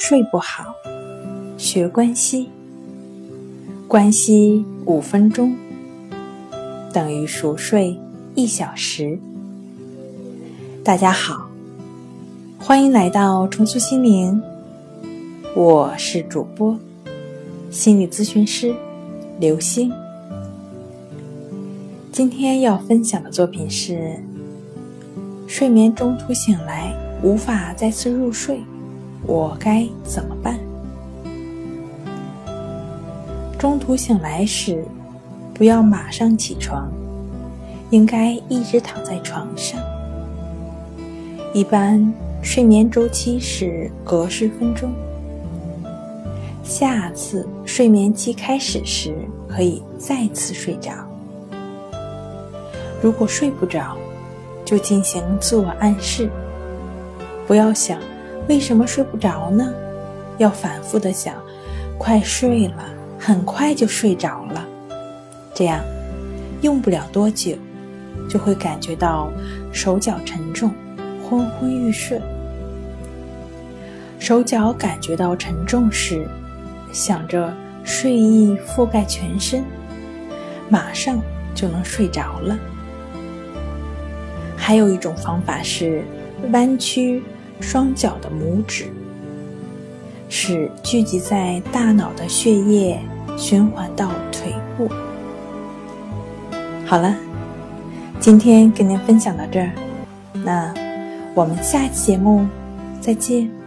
睡不好，学关西。关西五分钟等于熟睡一小时。大家好，欢迎来到重塑心灵，我是主播心理咨询师刘星。今天要分享的作品是：睡眠中途醒来无法再次入睡，我该怎么办？中途醒来时，不要马上起床，应该一直躺在床上。一般睡眠周期是隔十分钟，下次睡眠期开始时可以再次睡着。如果睡不着，就进行自我暗示，不要想为什么睡不着呢？要反复的想，快睡了。很快就睡着了，这样用不了多久，就会感觉到手脚沉重，昏昏欲睡。手脚感觉到沉重时，想着睡意覆盖全身，马上就能睡着了。还有一种方法是弯曲双脚的拇指。使聚集在大脑的血液循环到腿部。好了，今天跟您分享到这儿，那我们下期节目再见。